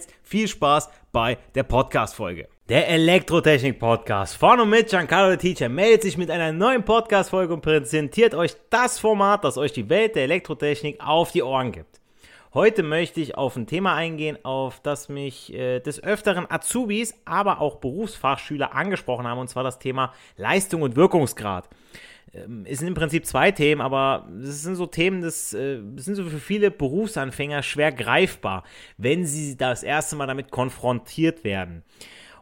jetzt viel Spaß bei der Podcast-Folge. Der Elektrotechnik-Podcast von und mit Giancarlo Teacher meldet sich mit einer neuen Podcast-Folge und präsentiert euch das Format, das euch die Welt der Elektrotechnik auf die Ohren gibt. Heute möchte ich auf ein Thema eingehen, auf das mich äh, des Öfteren Azubis, aber auch Berufsfachschüler angesprochen haben, und zwar das Thema Leistung und Wirkungsgrad. Ähm, es sind im Prinzip zwei Themen, aber es sind so Themen, das, äh, das sind so für viele Berufsanfänger schwer greifbar, wenn sie das erste Mal damit konfrontiert werden.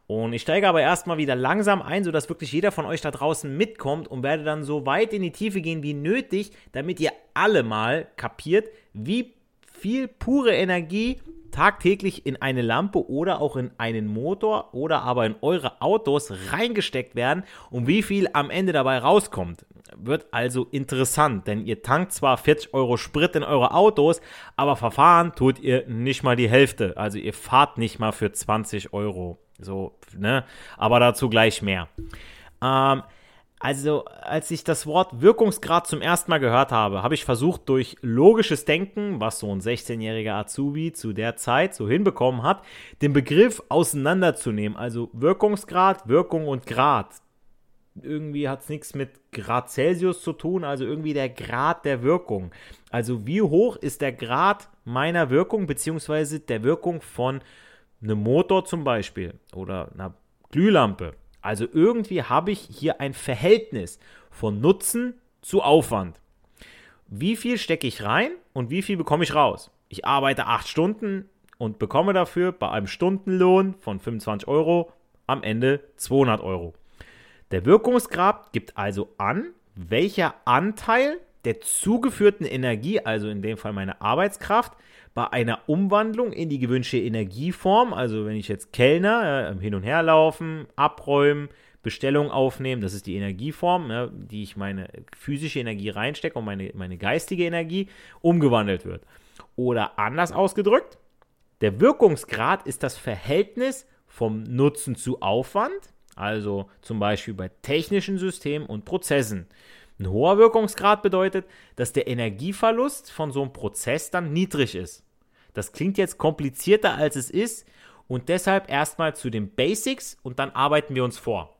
Und ich steige aber erstmal wieder langsam ein, sodass wirklich jeder von euch da draußen mitkommt und werde dann so weit in die Tiefe gehen wie nötig, damit ihr alle mal kapiert, wie viel pure Energie tagtäglich in eine Lampe oder auch in einen Motor oder aber in eure Autos reingesteckt werden und wie viel am Ende dabei rauskommt. Wird also interessant, denn ihr tankt zwar 40 Euro Sprit in eure Autos, aber verfahren tut ihr nicht mal die Hälfte. Also ihr fahrt nicht mal für 20 Euro. So, ne? Aber dazu gleich mehr. Ähm, also, als ich das Wort Wirkungsgrad zum ersten Mal gehört habe, habe ich versucht, durch logisches Denken, was so ein 16-jähriger Azubi zu der Zeit so hinbekommen hat, den Begriff auseinanderzunehmen. Also Wirkungsgrad, Wirkung und Grad. Irgendwie hat es nichts mit Grad Celsius zu tun, also irgendwie der Grad der Wirkung. Also wie hoch ist der Grad meiner Wirkung, beziehungsweise der Wirkung von einem Motor zum Beispiel oder einer Glühlampe also irgendwie habe ich hier ein Verhältnis von Nutzen zu Aufwand. Wie viel stecke ich rein und wie viel bekomme ich raus? Ich arbeite acht Stunden und bekomme dafür bei einem Stundenlohn von 25 Euro am Ende 200 Euro. Der Wirkungsgrad gibt also an, welcher Anteil der zugeführten Energie, also in dem Fall meine Arbeitskraft, bei einer Umwandlung in die gewünschte Energieform, also wenn ich jetzt Kellner äh, hin und her laufen, abräumen, Bestellung aufnehmen, das ist die Energieform, ja, die ich meine physische Energie reinstecke und meine, meine geistige Energie umgewandelt wird. Oder anders ausgedrückt, der Wirkungsgrad ist das Verhältnis vom Nutzen zu Aufwand, also zum Beispiel bei technischen Systemen und Prozessen. Ein hoher Wirkungsgrad bedeutet, dass der Energieverlust von so einem Prozess dann niedrig ist. Das klingt jetzt komplizierter als es ist und deshalb erstmal zu den Basics und dann arbeiten wir uns vor.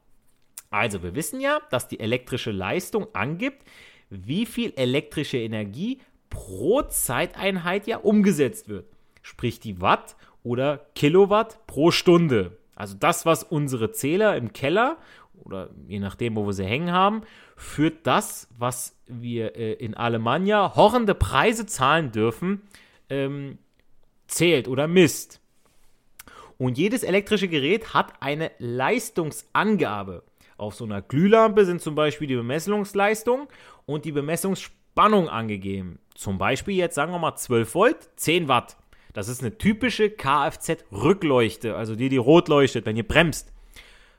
Also, wir wissen ja, dass die elektrische Leistung angibt, wie viel elektrische Energie pro Zeiteinheit ja umgesetzt wird. Sprich die Watt oder Kilowatt pro Stunde. Also das, was unsere Zähler im Keller oder je nachdem, wo wir sie hängen haben, führt das, was wir äh, in Alemannia horrende Preise zahlen dürfen, ähm, zählt oder misst. Und jedes elektrische Gerät hat eine Leistungsangabe. Auf so einer Glühlampe sind zum Beispiel die Bemessungsleistung und die Bemessungsspannung angegeben. Zum Beispiel jetzt sagen wir mal 12 Volt, 10 Watt. Das ist eine typische Kfz-Rückleuchte, also die, die rot leuchtet, wenn ihr bremst.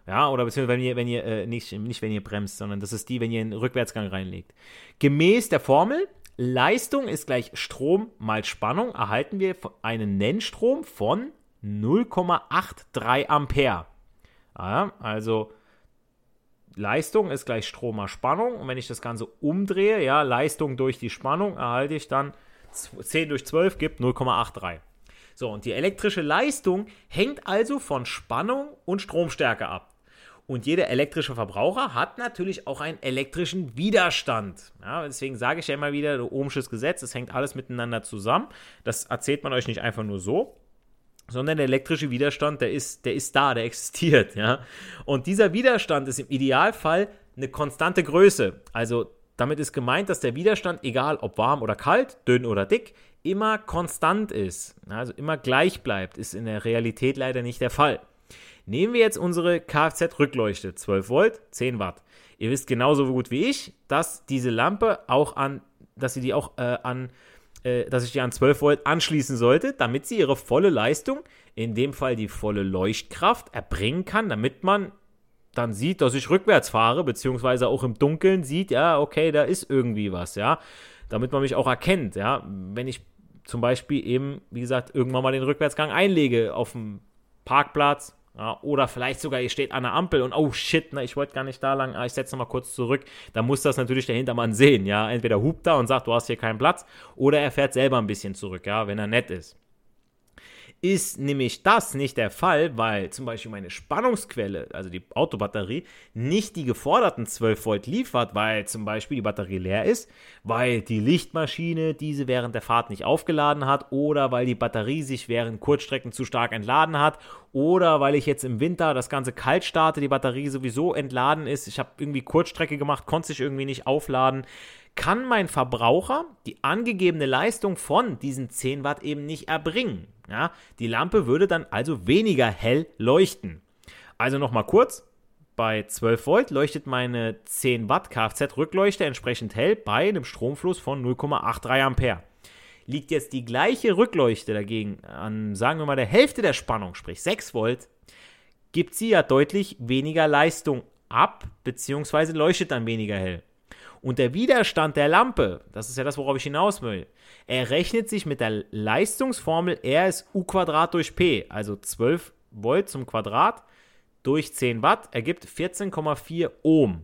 Ja, oder beziehungsweise wenn ihr, wenn ihr äh, nicht, nicht wenn ihr bremst, sondern das ist die, wenn ihr einen Rückwärtsgang reinlegt. Gemäß der Formel, Leistung ist gleich Strom mal Spannung, erhalten wir einen Nennstrom von 0,83 Ampere. Ja, also Leistung ist gleich Strom mal Spannung. Und wenn ich das Ganze umdrehe, ja, Leistung durch die Spannung, erhalte ich dann 10 durch 12 gibt 0,83. So, und die elektrische Leistung hängt also von Spannung und Stromstärke ab. Und jeder elektrische Verbraucher hat natürlich auch einen elektrischen Widerstand. Ja, deswegen sage ich ja immer wieder, Ohmsches Gesetz, das hängt alles miteinander zusammen. Das erzählt man euch nicht einfach nur so, sondern der elektrische Widerstand, der ist, der ist da, der existiert. Ja? Und dieser Widerstand ist im Idealfall eine konstante Größe. Also damit ist gemeint, dass der Widerstand, egal ob warm oder kalt, dünn oder dick, immer konstant ist, also immer gleich bleibt, ist in der Realität leider nicht der Fall. Nehmen wir jetzt unsere Kfz-Rückleuchte, 12 Volt, 10 Watt. Ihr wisst genauso gut wie ich, dass diese Lampe auch an, dass sie die auch äh, an, äh, dass ich die an 12 Volt anschließen sollte, damit sie ihre volle Leistung, in dem Fall die volle Leuchtkraft, erbringen kann, damit man dann sieht, dass ich rückwärts fahre, beziehungsweise auch im Dunkeln sieht, ja, okay, da ist irgendwie was, ja, damit man mich auch erkennt, ja, wenn ich zum Beispiel eben, wie gesagt, irgendwann mal den Rückwärtsgang einlege auf dem Parkplatz, ja, oder vielleicht sogar, ihr steht an der Ampel und oh shit, ne, ich wollte gar nicht da lang, ah, ich setze nochmal kurz zurück. Da muss das natürlich der Hintermann sehen, ja. Entweder hupt er und sagt, du hast hier keinen Platz, oder er fährt selber ein bisschen zurück, ja, wenn er nett ist ist nämlich das nicht der Fall, weil zum Beispiel meine Spannungsquelle, also die Autobatterie, nicht die geforderten 12 Volt liefert, weil zum Beispiel die Batterie leer ist, weil die Lichtmaschine diese während der Fahrt nicht aufgeladen hat oder weil die Batterie sich während Kurzstrecken zu stark entladen hat oder weil ich jetzt im Winter das Ganze kalt starte, die Batterie sowieso entladen ist, ich habe irgendwie Kurzstrecke gemacht, konnte sich irgendwie nicht aufladen kann mein Verbraucher die angegebene Leistung von diesen 10 Watt eben nicht erbringen. Ja, die Lampe würde dann also weniger hell leuchten. Also nochmal kurz, bei 12 Volt leuchtet meine 10 Watt Kfz-Rückleuchte entsprechend hell bei einem Stromfluss von 0,83 Ampere. Liegt jetzt die gleiche Rückleuchte dagegen an, sagen wir mal, der Hälfte der Spannung, sprich 6 Volt, gibt sie ja deutlich weniger Leistung ab, beziehungsweise leuchtet dann weniger hell. Und der Widerstand der Lampe, das ist ja das, worauf ich hinaus will, er rechnet sich mit der Leistungsformel R ist U Quadrat durch P, also 12 Volt zum Quadrat durch 10 Watt ergibt 14,4 Ohm.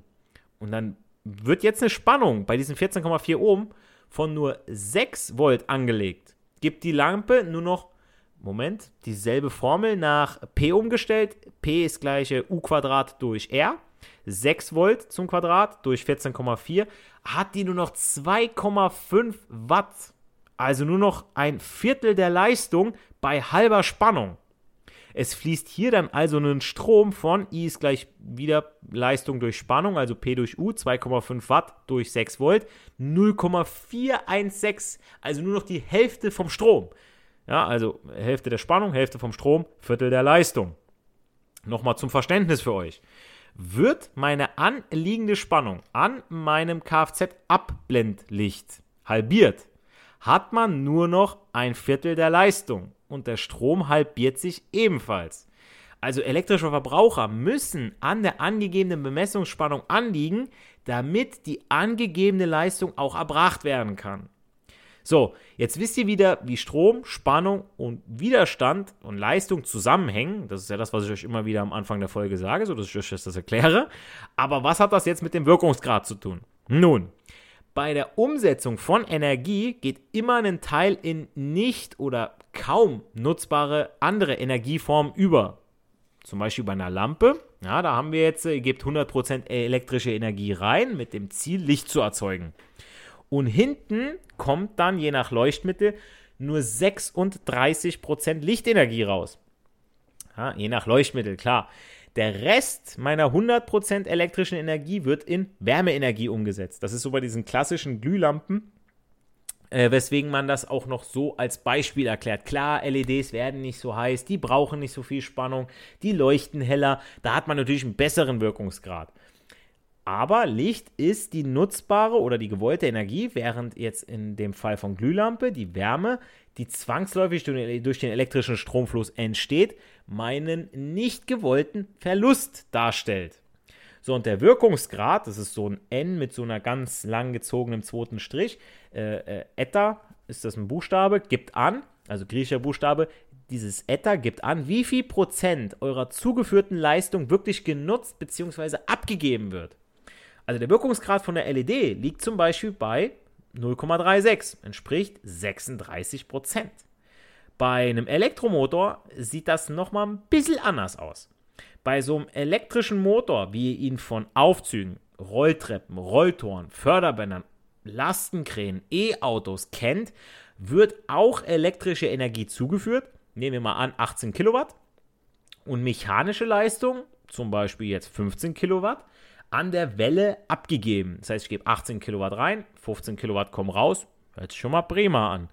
Und dann wird jetzt eine Spannung bei diesen 14,4 Ohm von nur 6 Volt angelegt. Gibt die Lampe nur noch, Moment, dieselbe Formel nach P umgestellt. P ist gleiche U Quadrat durch R. 6 Volt zum Quadrat durch 14,4 hat die nur noch 2,5 Watt. Also nur noch ein Viertel der Leistung bei halber Spannung. Es fließt hier dann also ein Strom von I ist gleich wieder Leistung durch Spannung, also P durch U, 2,5 Watt durch 6 Volt, 0,416, also nur noch die Hälfte vom Strom. Ja, also Hälfte der Spannung, Hälfte vom Strom, Viertel der Leistung. Nochmal zum Verständnis für euch wird meine anliegende Spannung an meinem Kfz-Abblendlicht halbiert, hat man nur noch ein Viertel der Leistung und der Strom halbiert sich ebenfalls. Also elektrische Verbraucher müssen an der angegebenen Bemessungsspannung anliegen, damit die angegebene Leistung auch erbracht werden kann. So, jetzt wisst ihr wieder, wie Strom, Spannung und Widerstand und Leistung zusammenhängen. Das ist ja das, was ich euch immer wieder am Anfang der Folge sage, so dass ich euch das erkläre. Aber was hat das jetzt mit dem Wirkungsgrad zu tun? Nun, bei der Umsetzung von Energie geht immer ein Teil in nicht oder kaum nutzbare andere Energieformen über. Zum Beispiel bei einer Lampe. Ja, da haben wir jetzt, ihr gebt 100% elektrische Energie rein mit dem Ziel, Licht zu erzeugen. Und hinten kommt dann je nach Leuchtmittel nur 36% Lichtenergie raus. Ja, je nach Leuchtmittel, klar. Der Rest meiner 100% elektrischen Energie wird in Wärmeenergie umgesetzt. Das ist so bei diesen klassischen Glühlampen, äh, weswegen man das auch noch so als Beispiel erklärt. Klar, LEDs werden nicht so heiß, die brauchen nicht so viel Spannung, die leuchten heller, da hat man natürlich einen besseren Wirkungsgrad. Aber Licht ist die nutzbare oder die gewollte Energie, während jetzt in dem Fall von Glühlampe die Wärme, die zwangsläufig durch den elektrischen Stromfluss entsteht, meinen nicht gewollten Verlust darstellt. So, und der Wirkungsgrad, das ist so ein N mit so einer ganz lang gezogenen zweiten Strich, äh, äh, Eta ist das ein Buchstabe, gibt an, also griechischer Buchstabe, dieses Eta gibt an, wie viel Prozent eurer zugeführten Leistung wirklich genutzt bzw. abgegeben wird. Also der Wirkungsgrad von der LED liegt zum Beispiel bei 0,36, entspricht 36 Prozent. Bei einem Elektromotor sieht das nochmal ein bisschen anders aus. Bei so einem elektrischen Motor, wie ihr ihn von Aufzügen, Rolltreppen, Rolltoren, Förderbändern, Lastenkränen, E-Autos kennt, wird auch elektrische Energie zugeführt. Nehmen wir mal an 18 Kilowatt. Und mechanische Leistung, zum Beispiel jetzt 15 Kilowatt, an der Welle abgegeben. Das heißt, ich gebe 18 Kilowatt rein, 15 Kilowatt kommen raus. Hört sich schon mal prima an.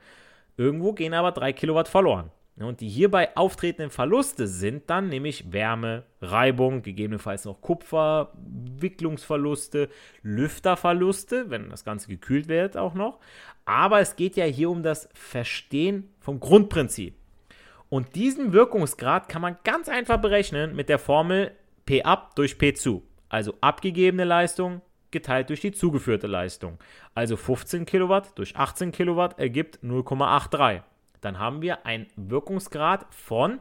Irgendwo gehen aber 3 Kilowatt verloren. Und die hierbei auftretenden Verluste sind dann nämlich Wärme, Reibung, gegebenenfalls noch Kupfer, Wicklungsverluste, Lüfterverluste, wenn das Ganze gekühlt wird auch noch. Aber es geht ja hier um das Verstehen vom Grundprinzip. Und diesen Wirkungsgrad kann man ganz einfach berechnen mit der Formel P ab durch P zu. Also abgegebene Leistung geteilt durch die zugeführte Leistung. Also 15 Kilowatt durch 18 Kilowatt ergibt 0,83 dann haben wir einen Wirkungsgrad von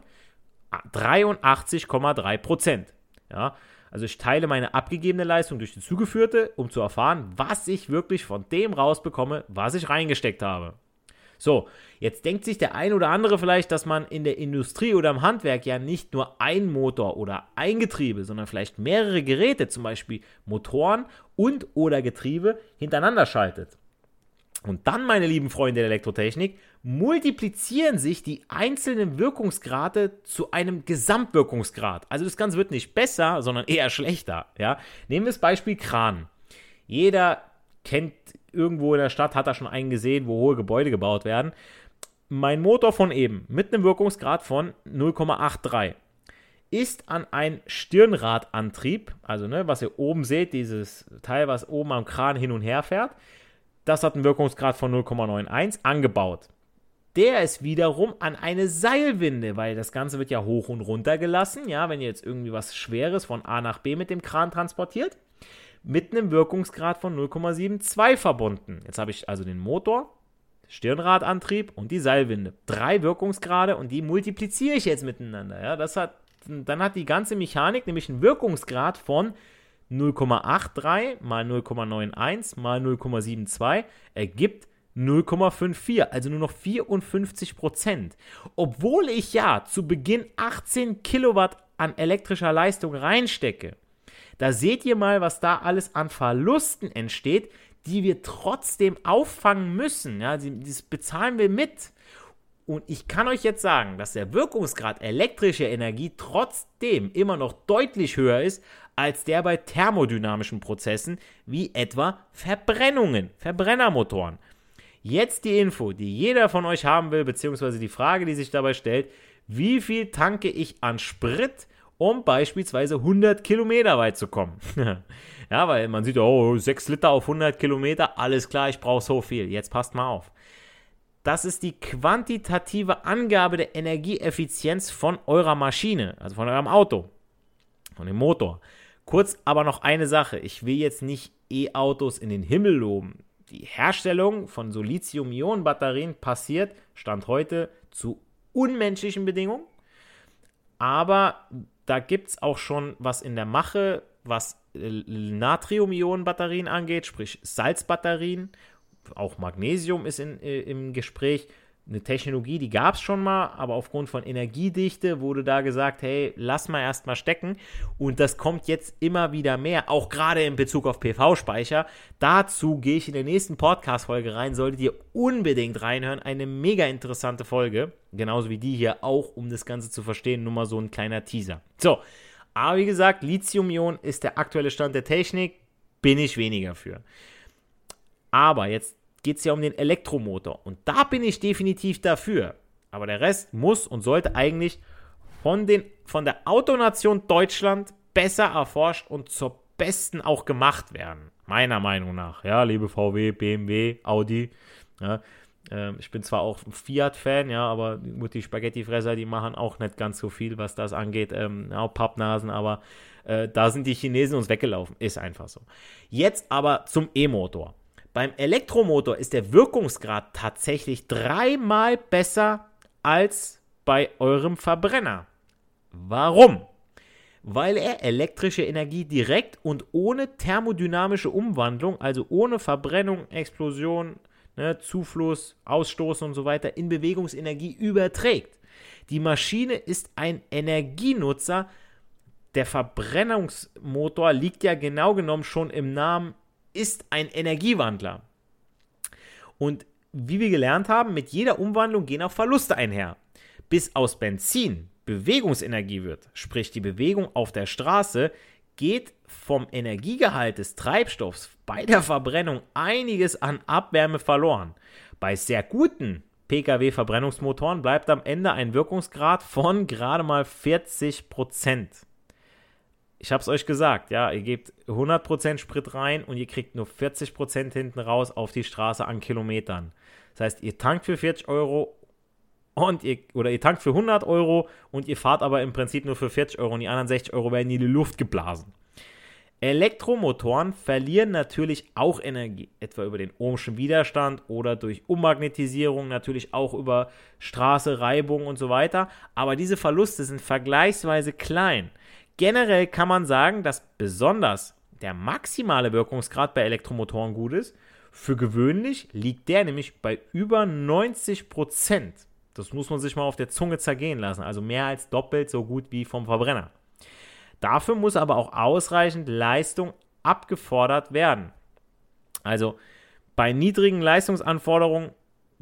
83,3 Prozent. Ja, also ich teile meine abgegebene Leistung durch die zugeführte, um zu erfahren, was ich wirklich von dem rausbekomme, was ich reingesteckt habe. So, jetzt denkt sich der ein oder andere vielleicht, dass man in der Industrie oder im Handwerk ja nicht nur ein Motor oder ein Getriebe, sondern vielleicht mehrere Geräte, zum Beispiel Motoren und oder Getriebe, hintereinander schaltet. Und dann, meine lieben Freunde der Elektrotechnik, multiplizieren sich die einzelnen Wirkungsgrade zu einem Gesamtwirkungsgrad. Also das Ganze wird nicht besser, sondern eher schlechter. Ja? Nehmen wir das Beispiel Kran. Jeder kennt irgendwo in der Stadt, hat da schon einen gesehen, wo hohe Gebäude gebaut werden. Mein Motor von eben mit einem Wirkungsgrad von 0,83 ist an einen Stirnradantrieb, also ne, was ihr oben seht, dieses Teil, was oben am Kran hin und her fährt, das hat einen Wirkungsgrad von 0,91 angebaut. Der ist wiederum an eine Seilwinde, weil das Ganze wird ja hoch und runter gelassen, ja, wenn ihr jetzt irgendwie was Schweres von A nach B mit dem Kran transportiert, mit einem Wirkungsgrad von 0,72 verbunden. Jetzt habe ich also den Motor, Stirnradantrieb und die Seilwinde. Drei Wirkungsgrade und die multipliziere ich jetzt miteinander. Ja, das hat, dann hat die ganze Mechanik nämlich einen Wirkungsgrad von 0,83 mal 0,91 mal 0,72 ergibt 0,54, also nur noch 54 Prozent. Obwohl ich ja zu Beginn 18 Kilowatt an elektrischer Leistung reinstecke. Da seht ihr mal, was da alles an Verlusten entsteht, die wir trotzdem auffangen müssen. Ja, das bezahlen wir mit. Und ich kann euch jetzt sagen, dass der Wirkungsgrad elektrischer Energie trotzdem immer noch deutlich höher ist als der bei thermodynamischen Prozessen wie etwa Verbrennungen, Verbrennermotoren. Jetzt die Info, die jeder von euch haben will, beziehungsweise die Frage, die sich dabei stellt, wie viel tanke ich an Sprit, um beispielsweise 100 Kilometer weit zu kommen? ja, weil man sieht, oh, 6 Liter auf 100 Kilometer, alles klar, ich brauche so viel. Jetzt passt mal auf. Das ist die quantitative Angabe der Energieeffizienz von eurer Maschine, also von eurem Auto, von dem Motor. Kurz aber noch eine Sache. Ich will jetzt nicht E-Autos in den Himmel loben. Die Herstellung von so Lithium-Ionen-Batterien passiert, Stand heute, zu unmenschlichen Bedingungen. Aber da gibt es auch schon was in der Mache, was äh, Natrium-Ionen-Batterien angeht, sprich Salzbatterien. Auch Magnesium ist in, äh, im Gespräch eine Technologie, die gab es schon mal, aber aufgrund von Energiedichte wurde da gesagt, hey, lass mal erstmal stecken. Und das kommt jetzt immer wieder mehr, auch gerade in Bezug auf PV-Speicher. Dazu gehe ich in der nächsten Podcast-Folge rein, solltet ihr unbedingt reinhören. Eine mega interessante Folge, genauso wie die hier auch, um das Ganze zu verstehen, nur mal so ein kleiner Teaser. So, aber wie gesagt, Lithium-Ion ist der aktuelle Stand der Technik, bin ich weniger für. Aber jetzt geht es ja um den Elektromotor. Und da bin ich definitiv dafür. Aber der Rest muss und sollte eigentlich von, den, von der Autonation Deutschland besser erforscht und zur besten auch gemacht werden. Meiner Meinung nach. Ja, liebe VW, BMW, Audi. Ja, äh, ich bin zwar auch ein Fiat-Fan, ja, aber die Spaghetti-Fresser, die machen auch nicht ganz so viel, was das angeht. Ähm, auch Pappnasen, aber äh, da sind die Chinesen uns weggelaufen. Ist einfach so. Jetzt aber zum E-Motor. Beim Elektromotor ist der Wirkungsgrad tatsächlich dreimal besser als bei eurem Verbrenner. Warum? Weil er elektrische Energie direkt und ohne thermodynamische Umwandlung, also ohne Verbrennung, Explosion, ne, Zufluss, Ausstoß und so weiter, in Bewegungsenergie überträgt. Die Maschine ist ein Energienutzer. Der Verbrennungsmotor liegt ja genau genommen schon im Namen ist ein Energiewandler. Und wie wir gelernt haben, mit jeder Umwandlung gehen auch Verluste einher. Bis aus Benzin Bewegungsenergie wird, sprich die Bewegung auf der Straße, geht vom Energiegehalt des Treibstoffs bei der Verbrennung einiges an Abwärme verloren. Bei sehr guten Pkw-Verbrennungsmotoren bleibt am Ende ein Wirkungsgrad von gerade mal 40 Ich habe es euch gesagt, ja, ihr gebt 100% Sprit rein und ihr kriegt nur 40% hinten raus auf die Straße an Kilometern. Das heißt, ihr tankt für 40 Euro und ihr, oder ihr tankt für 100 Euro und ihr fahrt aber im Prinzip nur für 40 Euro und die anderen 60 Euro werden in die Luft geblasen. Elektromotoren verlieren natürlich auch Energie, etwa über den ohmschen Widerstand oder durch Ummagnetisierung, natürlich auch über Straße, Reibung und so weiter. Aber diese Verluste sind vergleichsweise klein. Generell kann man sagen, dass besonders der maximale Wirkungsgrad bei Elektromotoren gut ist. Für gewöhnlich liegt der nämlich bei über 90 Prozent. Das muss man sich mal auf der Zunge zergehen lassen. Also mehr als doppelt so gut wie vom Verbrenner. Dafür muss aber auch ausreichend Leistung abgefordert werden. Also bei niedrigen Leistungsanforderungen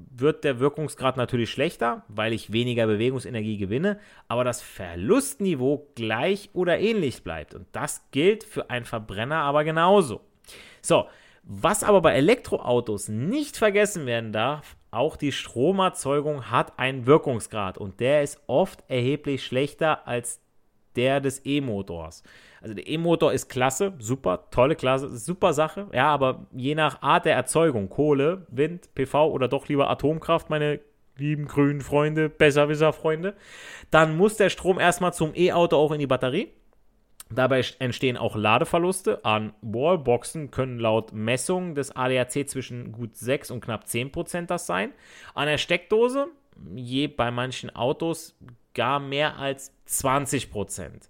wird der Wirkungsgrad natürlich schlechter, weil ich weniger Bewegungsenergie gewinne, aber das Verlustniveau gleich oder ähnlich bleibt. Und das gilt für einen Verbrenner aber genauso. So, was aber bei Elektroautos nicht vergessen werden darf, auch die Stromerzeugung hat einen Wirkungsgrad und der ist oft erheblich schlechter als der des E-Motors. Also der E-Motor ist klasse, super, tolle Klasse, super Sache. Ja, aber je nach Art der Erzeugung, Kohle, Wind, PV oder doch lieber Atomkraft, meine lieben grünen Freunde, Besserwisser-Freunde, dann muss der Strom erstmal zum E-Auto auch in die Batterie. Dabei entstehen auch Ladeverluste. An Wallboxen können laut Messungen des ADAC zwischen gut 6 und knapp 10% das sein. An der Steckdose, je bei manchen Autos gar mehr als 20 Prozent.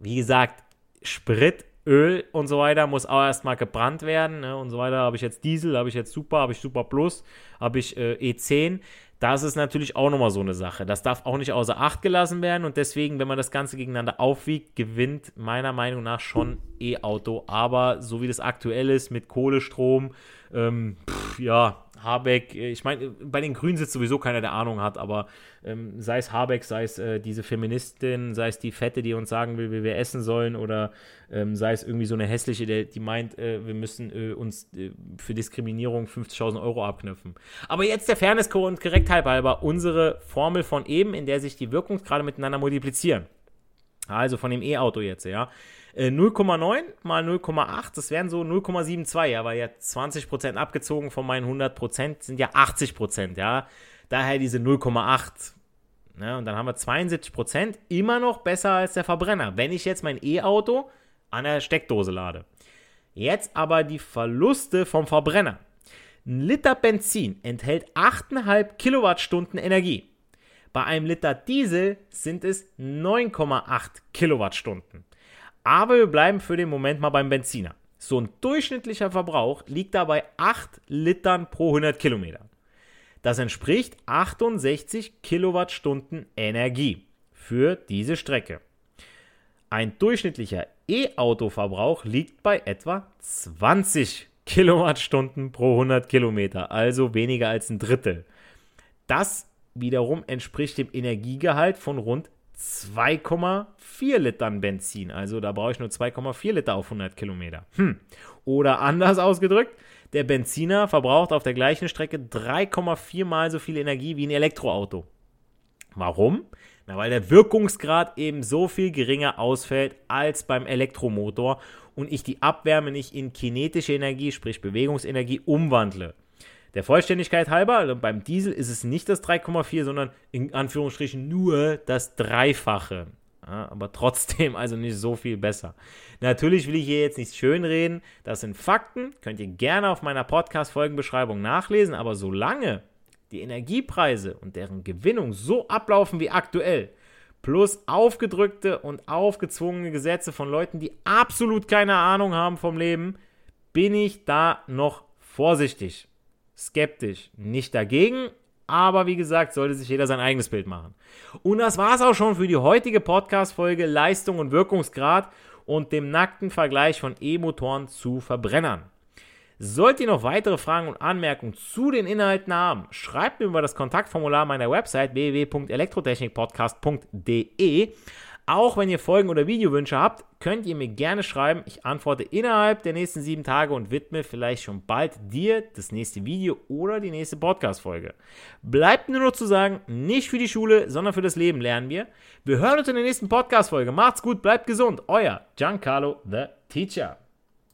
Wie gesagt, Sprit, Öl und so weiter muss auch erstmal gebrannt werden ne, und so weiter. Habe ich jetzt Diesel, habe ich jetzt Super, habe ich Super Plus, habe ich äh, E10. Das ist natürlich auch nochmal so eine Sache. Das darf auch nicht außer Acht gelassen werden und deswegen, wenn man das Ganze gegeneinander aufwiegt, gewinnt meiner Meinung nach schon E-Auto. Aber so wie das aktuell ist mit Kohlestrom, ähm, pff, ja, Habeck, äh, ich meine, bei den Grünen sitzt sowieso keiner, der Ahnung hat, aber ähm, sei es Habeck, sei es äh, diese Feministin, sei es die Fette, die uns sagen will, wie wir essen sollen, oder ähm, sei es irgendwie so eine hässliche, die, die meint, äh, wir müssen äh, uns äh, für Diskriminierung 50.000 Euro abknüpfen. Aber jetzt der Fairness und Korrektheit halber unsere Formel von eben, in der sich die Wirkungsgrade miteinander multiplizieren. Also von dem E-Auto jetzt, ja. 0,9 äh, mal 0,8, das wären so 0,72, ja, weil ja 20% abgezogen von meinen 100% sind ja 80%, ja. Daher diese 0,8. Ne? Und dann haben wir 72%, immer noch besser als der Verbrenner, wenn ich jetzt mein E-Auto an der Steckdose lade. Jetzt aber die Verluste vom Verbrenner. Ein Liter Benzin enthält 8,5 Kilowattstunden Energie. Bei einem Liter Diesel sind es 9,8 Kilowattstunden. Aber wir bleiben für den Moment mal beim Benziner. So ein durchschnittlicher Verbrauch liegt dabei 8 Litern pro 100 Kilometer. Das entspricht 68 Kilowattstunden Energie für diese Strecke. Ein durchschnittlicher E-Auto-Verbrauch liegt bei etwa 20 Kilowattstunden pro 100 Kilometer, also weniger als ein Drittel. Das wiederum entspricht dem Energiegehalt von rund 2,4 Litern Benzin. Also da brauche ich nur 2,4 Liter auf 100 Kilometer. Hm. Oder anders ausgedrückt, der Benziner verbraucht auf der gleichen Strecke 3,4 mal so viel Energie wie ein Elektroauto. Warum? Na, weil der Wirkungsgrad eben so viel geringer ausfällt als beim Elektromotor und ich die Abwärme nicht in kinetische Energie, sprich Bewegungsenergie, umwandle. Der Vollständigkeit halber, also beim Diesel ist es nicht das 3,4, sondern in Anführungsstrichen nur das Dreifache. Ja, aber trotzdem also nicht so viel besser. Natürlich will ich hier jetzt nicht schönreden, das sind Fakten, könnt ihr gerne auf meiner Podcast-Folgenbeschreibung nachlesen, aber solange die Energiepreise und deren Gewinnung so ablaufen wie aktuell, plus aufgedrückte und aufgezwungene Gesetze von Leuten, die absolut keine Ahnung haben vom Leben, bin ich da noch vorsichtig skeptisch. Nicht dagegen, aber wie gesagt, sollte sich jeder sein eigenes Bild machen. Und das war es auch schon für die heutige Podcast-Folge Leistung und Wirkungsgrad und dem nackten Vergleich von E-Motoren zu Verbrennern. Sollt ihr noch weitere Fragen und Anmerkungen zu den Inhalten haben, schreibt mir über das Kontaktformular meiner Website www.elektrotechnikpodcast.de Auch wenn ihr Folgen- oder Videowünsche habt, könnt ihr mir gerne schreiben. Ich antworte innerhalb der nächsten sieben Tage und widme vielleicht schon bald dir das nächste Video oder die nächste Podcast-Folge. Bleibt nur noch zu sagen, nicht für die Schule, sondern für das Leben lernen wir. Wir hören uns in der nächsten Podcast-Folge. Macht's gut, bleibt gesund. Euer Giancarlo, the Teacher.